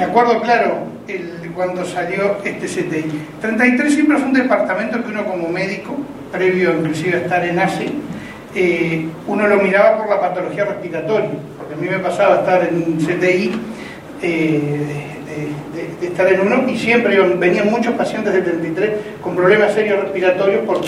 me acuerdo claro cuando salió este CTI. 33 siempre fue un departamento que uno como médico, previo inclusive a estar en ACE, eh, uno lo miraba por la patología respiratoria, porque a mí me pasaba estar en CTI eh, de, estar en uno y siempre venían muchos pacientes de 33 con problemas serios respiratorios por,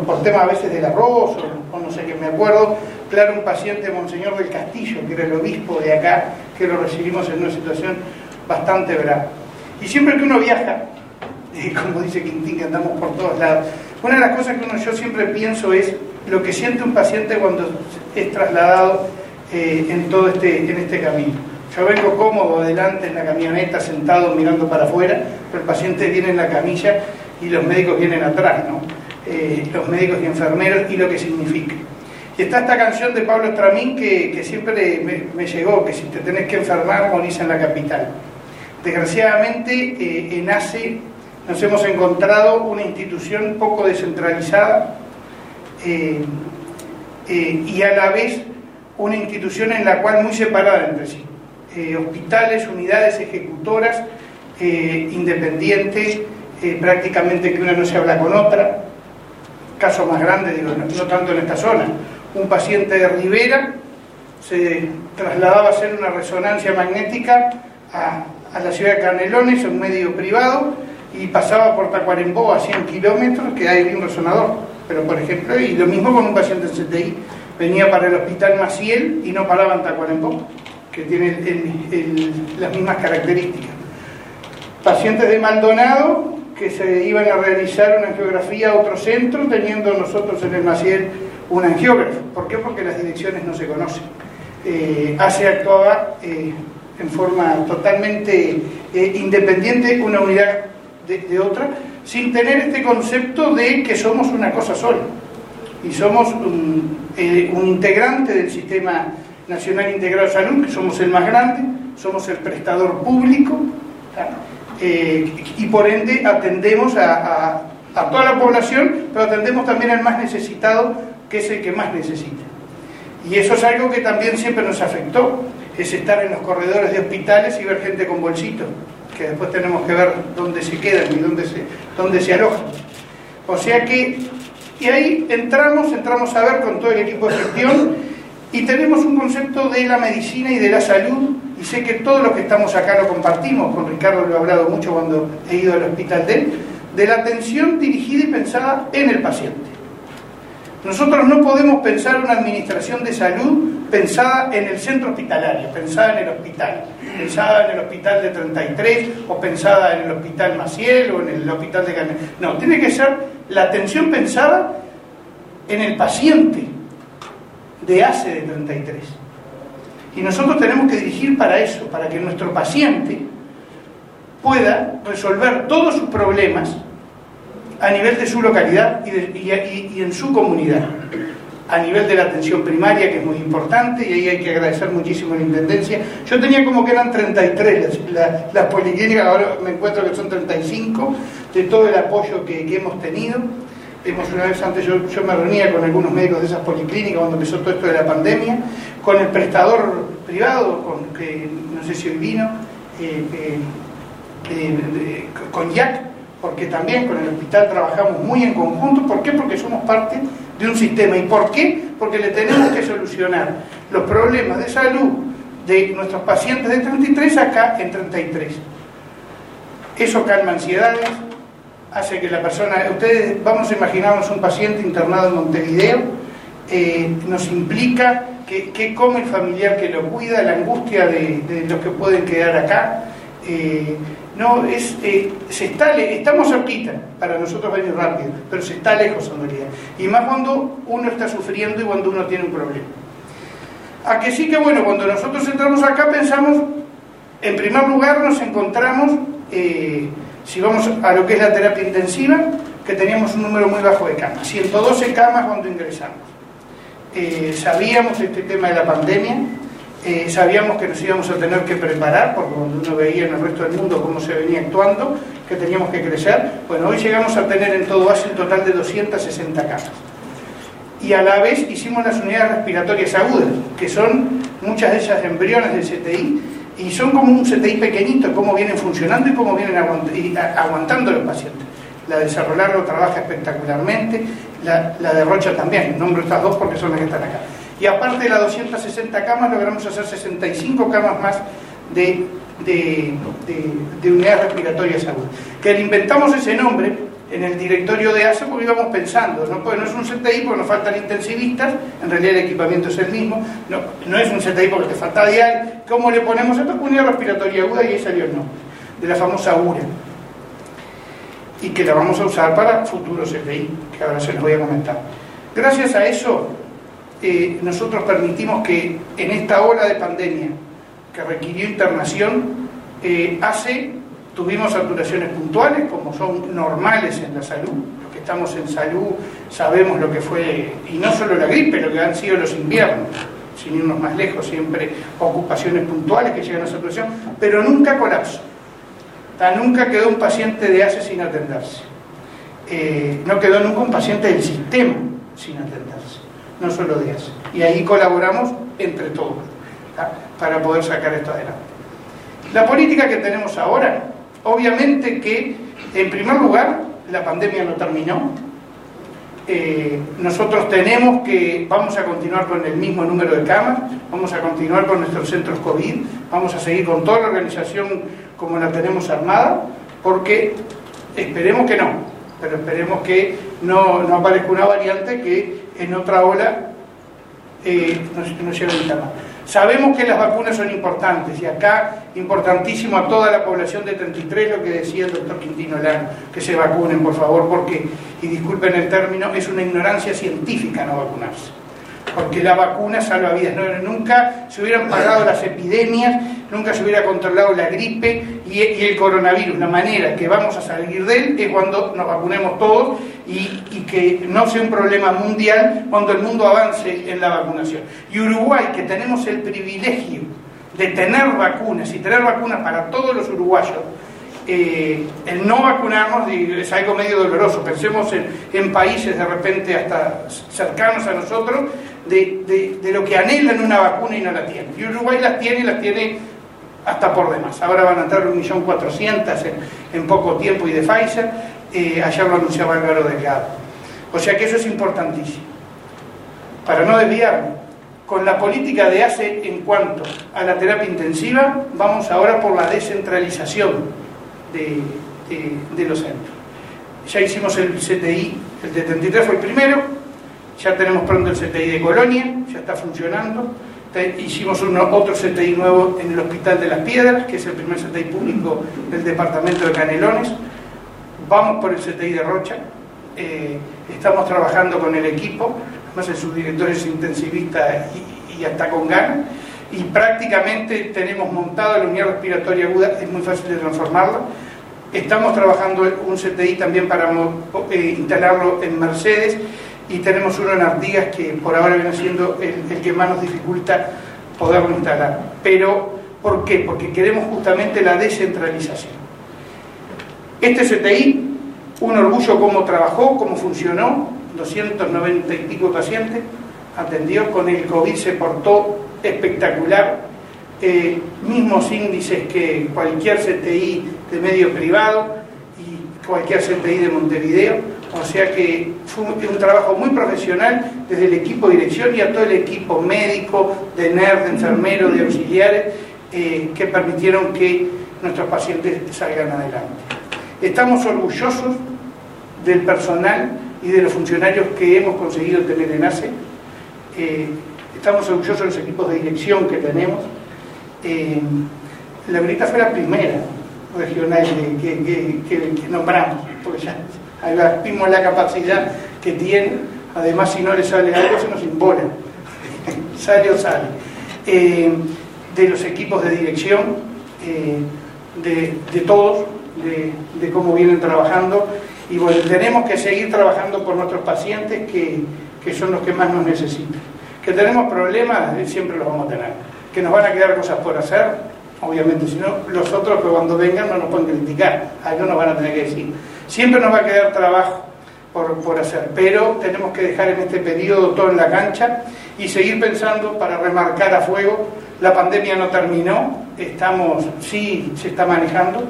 por, temas a veces del arroz o, no sé qué. Me acuerdo, claro, un paciente, Monseñor del Castillo, que era el obispo de acá, que lo recibimos en una situación bastante brava. Y siempre que uno viaja, como dice Quintín, que andamos por todos lados, una de las cosas que uno yo siempre pienso es lo que siente un paciente cuando es trasladado eh, en todo este, en este camino. Yo vengo cómodo adelante en la camioneta, sentado mirando para afuera, pero el paciente viene en la camilla y los médicos vienen atrás, ¿no? Eh, los médicos y enfermeros y lo que significa. Y está esta canción de Pablo Estramín que, siempre me, llegó, que si te tenés que enfermar, morís en la capital. Desgraciadamente, eh, en ACE nos hemos encontrado una institución poco descentralizada eh, y a la vez una institución en la cual muy separada entre sí. Eh, hospitales, unidades ejecutoras eh, independientes, eh, prácticamente que una no se habla con otra. Caso más grande, digo, no, tanto en esta zona. Un paciente de Rivera se trasladaba a hacer una resonancia magnética a, la ciudad de Canelones, un medio privado, y pasaba por Tacuarembó a 100 kilómetros, que hay un resonador. Pero, por ejemplo, y lo mismo con un paciente en CTI, venía para el hospital Maciel y no paraba en Tacuarembó que tienen las mismas características. Pacientes de Maldonado que se iban a realizar una angiografía a otro centro, teniendo nosotros en el Maciel un angiógrafo. ¿Por qué? Porque las direcciones no se conocen. Eh, ACE actuaba eh, en forma totalmente eh, independiente una unidad de, otra, sin tener este concepto de que somos una cosa sola y somos un, un integrante del sistema Nacional Integrado de Salud, que somos el más grande, somos el prestador público eh, y por ende atendemos a, toda la población, pero atendemos también al más necesitado, que es el que más necesita. Y eso es algo que también siempre nos afectó, es estar en los corredores de hospitales y ver gente con bolsitos, que después tenemos que ver dónde se quedan y dónde se, dónde se alojan. O sea que, y ahí entramos, entramos a ver con todo el equipo de gestión, y tenemos un concepto de la medicina y de la salud, y sé que todos los que estamos acá lo compartimos, con Ricardo lo he hablado mucho cuando he ido al hospital de él, de la atención dirigida y pensada en el paciente. Nosotros no podemos pensar una administración de salud pensada en el centro hospitalario, pensada en el hospital, pensada en el hospital de 33 o pensada en el hospital Maciel o en el hospital de Canel. No, tiene que ser la atención pensada en el paciente, de hace de 33. Y nosotros tenemos que dirigir para eso, para que nuestro paciente pueda resolver todos sus problemas a nivel de su localidad y, en su comunidad. A nivel de la atención primaria, que es muy importante, y ahí hay que agradecer muchísimo a la Intendencia. Yo tenía como que eran 33 las, policlínicas, ahora me encuentro que son 35, de todo el apoyo que hemos tenido una vez antes, yo, me reunía con algunos médicos de esas policlínicas cuando empezó todo esto de la pandemia, con el prestador privado, que no sé si hoy vino, eh, eh, con Jack, porque también con el hospital trabajamos muy en conjunto. ¿Por qué? Porque somos parte de un sistema. ¿Y por qué? Porque le tenemos que solucionar los problemas de salud de nuestros pacientes de 33 acá en 33. Eso calma ansiedades, hace que la persona, ustedes vamos a imaginarnos un paciente internado en Montevideo, eh, nos implica que, come el familiar que lo cuida, la angustia de, los que pueden quedar acá. Eh, no, es, eh, se está, estamos cerquita, para nosotros venir rápido, pero se está lejos en. Y más cuando uno está sufriendo y cuando uno tiene un problema. A que sí que bueno, cuando nosotros entramos acá pensamos, en primer lugar nos encontramos si vamos a lo que es la terapia intensiva, que teníamos un número muy bajo de camas, 112 camas cuando ingresamos. Eh, sabíamos este tema de la pandemia, eh, sabíamos que nos íbamos a tener que preparar, porque cuando uno veía en el resto del mundo cómo se venía actuando, que teníamos que crecer. Bueno, hoy llegamos a tener en todo base un total de 260 camas. Y a la vez hicimos las unidades respiratorias agudas, que son muchas de ellas embriones del CTI, y son como un CTI pequeñito, cómo vienen funcionando y cómo vienen aguantando los pacientes. La de Cerro trabaja espectacularmente, la, de Rocha también, nombro estas dos porque son las que están acá. Y aparte de las 260 camas, logramos hacer 65 camas más de, de, de, unidades respiratorias agudas. Que le inventamos ese nombre en el directorio de ASE porque íbamos pensando, ¿no? Pues no es un CTI porque nos faltan intensivistas, en realidad el equipamiento es el mismo, no, no es un CTI porque te falta dial, ¿cómo le ponemos esto? Unidad respiratoria aguda y ahí salió el nombre, de la famosa URA. Y que la vamos a usar para futuros CTI, que ahora se los voy a comentar. Gracias a eso, eh, nosotros permitimos que en esta ola de pandemia que requirió internación, eh, hace Tuvimos saturaciones puntuales, como son normales en la salud. Los que estamos en salud sabemos lo que fue, y no solo la gripe, lo que han sido los inviernos, sin irnos más lejos, siempre ocupaciones puntuales que llegan a saturación, pero nunca colapso. nunca quedó un paciente de ACE sin atenderse. Eh, no quedó nunca un paciente del sistema sin atenderse, no solo de. Y ahí colaboramos entre todos para poder sacar esto adelante. La política que tenemos ahora Obviamente que, en primer lugar, la pandemia no terminó. Eh, nosotros tenemos que, vamos a continuar con el mismo número de camas, vamos a continuar con nuestros centros COVID, vamos a seguir con toda la organización como la tenemos armada, porque esperemos que no, pero esperemos que no, aparezca una variante que en otra ola eh, nos, nos lleve a más. Sabemos que las vacunas son importantes y acá importantísimo a toda la población de 33 lo que decía el doctor Quintino Lano, que se vacunen por favor porque, y disculpen el término, es una ignorancia científica no vacunarse porque la vacuna salva vidas. nunca se hubieran parado las epidemias, nunca se hubiera controlado la gripe y, el coronavirus. La manera que vamos a salir de él es cuando nos vacunemos todos y, que no sea un problema mundial cuando el mundo avance en la vacunación. Y Uruguay, que tenemos el privilegio de tener vacunas y tener vacunas para todos los uruguayos, eh, el no vacunarnos es algo medio doloroso. Pensemos en, países de repente hasta cercanos a nosotros de, lo que anhelan una vacuna y no la tienen. Y Uruguay las tiene y las tiene hasta por demás. Ahora van a entrar 1.400.000 en, en poco tiempo y de Pfizer. Eh, ayer lo anunciaba Álvaro Delgado. O sea que eso es importantísimo. Para no desviarme, con la política de ACE en cuanto a la terapia intensiva, vamos ahora por la descentralización de, los centros. Ya hicimos el CTI, el de 33 fue el primero, ya tenemos pronto el CTI de Colonia, ya está funcionando. Hicimos otro CTI nuevo en el Hospital de las Piedras, que es el primer CTI público del departamento de Canelones. Vamos por el CTI de Rocha. Eh, estamos trabajando con el equipo, además el subdirector es intensivista y, y hasta con ganas y prácticamente tenemos montado la unidad respiratoria aguda, es muy fácil de transformarla. Estamos trabajando un CTI también para eh, instalarlo en Mercedes y tenemos uno en Artigas que por ahora viene siendo el, que más nos dificulta poderlo instalar. Pero, ¿por qué? Porque queremos justamente la descentralización. Este CTI, un orgullo cómo trabajó, cómo funcionó, 290 y pico pacientes, atendió, con el COVID se portó espectacular, eh, mismos índices que cualquier CTI de medio privado y cualquier CTI de Montevideo, o sea que fue un, trabajo muy profesional desde el equipo de dirección y a todo el equipo médico, de NERD, de enfermeros, de auxiliares, eh, que permitieron que nuestros pacientes salgan adelante. Estamos orgullosos del personal y de los funcionarios que hemos conseguido tener en ACE. Eh, estamos orgullosos de los equipos de dirección que tenemos. Eh, la Verita fue la primera regional que, nombramos, porque ya vimos la capacidad que tiene, además si no le sale algo se nos imponen, sale o sale. Eh, de los equipos de dirección, eh, de, todos, de, de, cómo vienen trabajando, y bueno, tenemos que seguir trabajando por nuestros pacientes que, que son los que más nos necesitan. Que tenemos problemas, eh, siempre los vamos a tener. Que nos van a quedar cosas por hacer, obviamente, si no, los otros que cuando vengan no nos pueden criticar, algo nos van a tener que decir. Siempre nos va a quedar trabajo por, por hacer, pero tenemos que dejar en este periodo todo en la cancha y seguir pensando para remarcar a fuego la pandemia no terminó, estamos, sí se está manejando,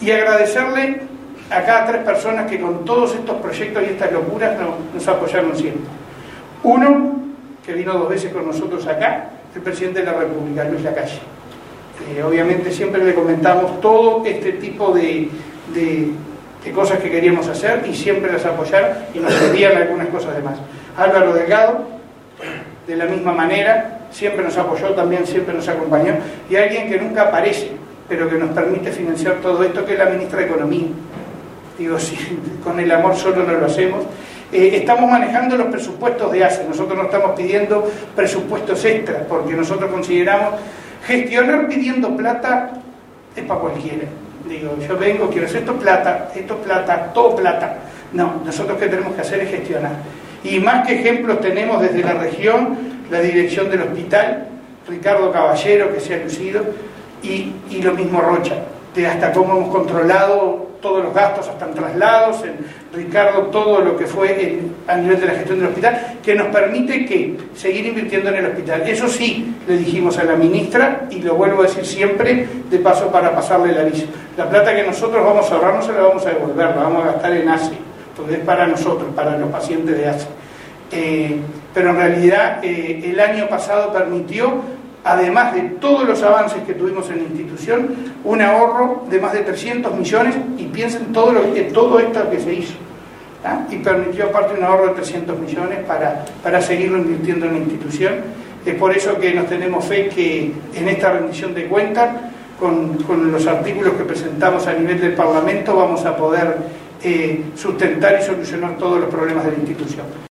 y agradecerle a cada tres personas que con todos estos proyectos y estas locuras nos, apoyaron siempre. Uno, que vino dos veces con nosotros acá, el presidente de la República, Luis Lacalle. Eh, obviamente siempre le comentamos todo este tipo de, de, cosas que queríamos hacer y siempre las apoyaron y nos pedían algunas cosas de más. Álvaro Delgado, de la misma manera, siempre nos apoyó, también siempre nos acompañó, y alguien que nunca aparece, pero que nos permite financiar todo esto, que es la ministra de Economía. Digo, si con el amor solo no lo hacemos. Eh, estamos manejando los presupuestos de ACE, nosotros no estamos pidiendo presupuestos extras, porque nosotros consideramos gestionar pidiendo plata es para cualquiera. Digo, yo vengo, quiero hacer esto plata, esto plata, todo plata. No, nosotros que tenemos que hacer es gestionar. Y más que ejemplos tenemos desde la región, la dirección del hospital, Ricardo Caballero, que se ha lucido, y, y lo mismo Rocha, de hasta cómo hemos controlado todos los gastos, hasta en traslados, en Ricardo, todo lo que fue a nivel de la gestión del hospital, que nos permite que seguir invirtiendo en el hospital. Eso sí, le dijimos a la ministra, y lo vuelvo a decir siempre, de paso para pasarle el aviso. La plata que nosotros vamos a ahorrar no se la vamos a devolver, la vamos a gastar en ACE, porque es para nosotros, para los pacientes de ACE. Eh, pero en realidad eh, el año pasado permitió además de todos los avances que tuvimos en la institución, un ahorro de más de 300 millones y piensen todo, lo, que, todo esto que se hizo. Y permitió aparte un ahorro de 300 millones para, para seguirlo invirtiendo en la institución. Es por eso que nos tenemos fe que en esta rendición de cuentas, con, con los artículos que presentamos a nivel del Parlamento, vamos a poder eh, sustentar y solucionar todos los problemas de la institución.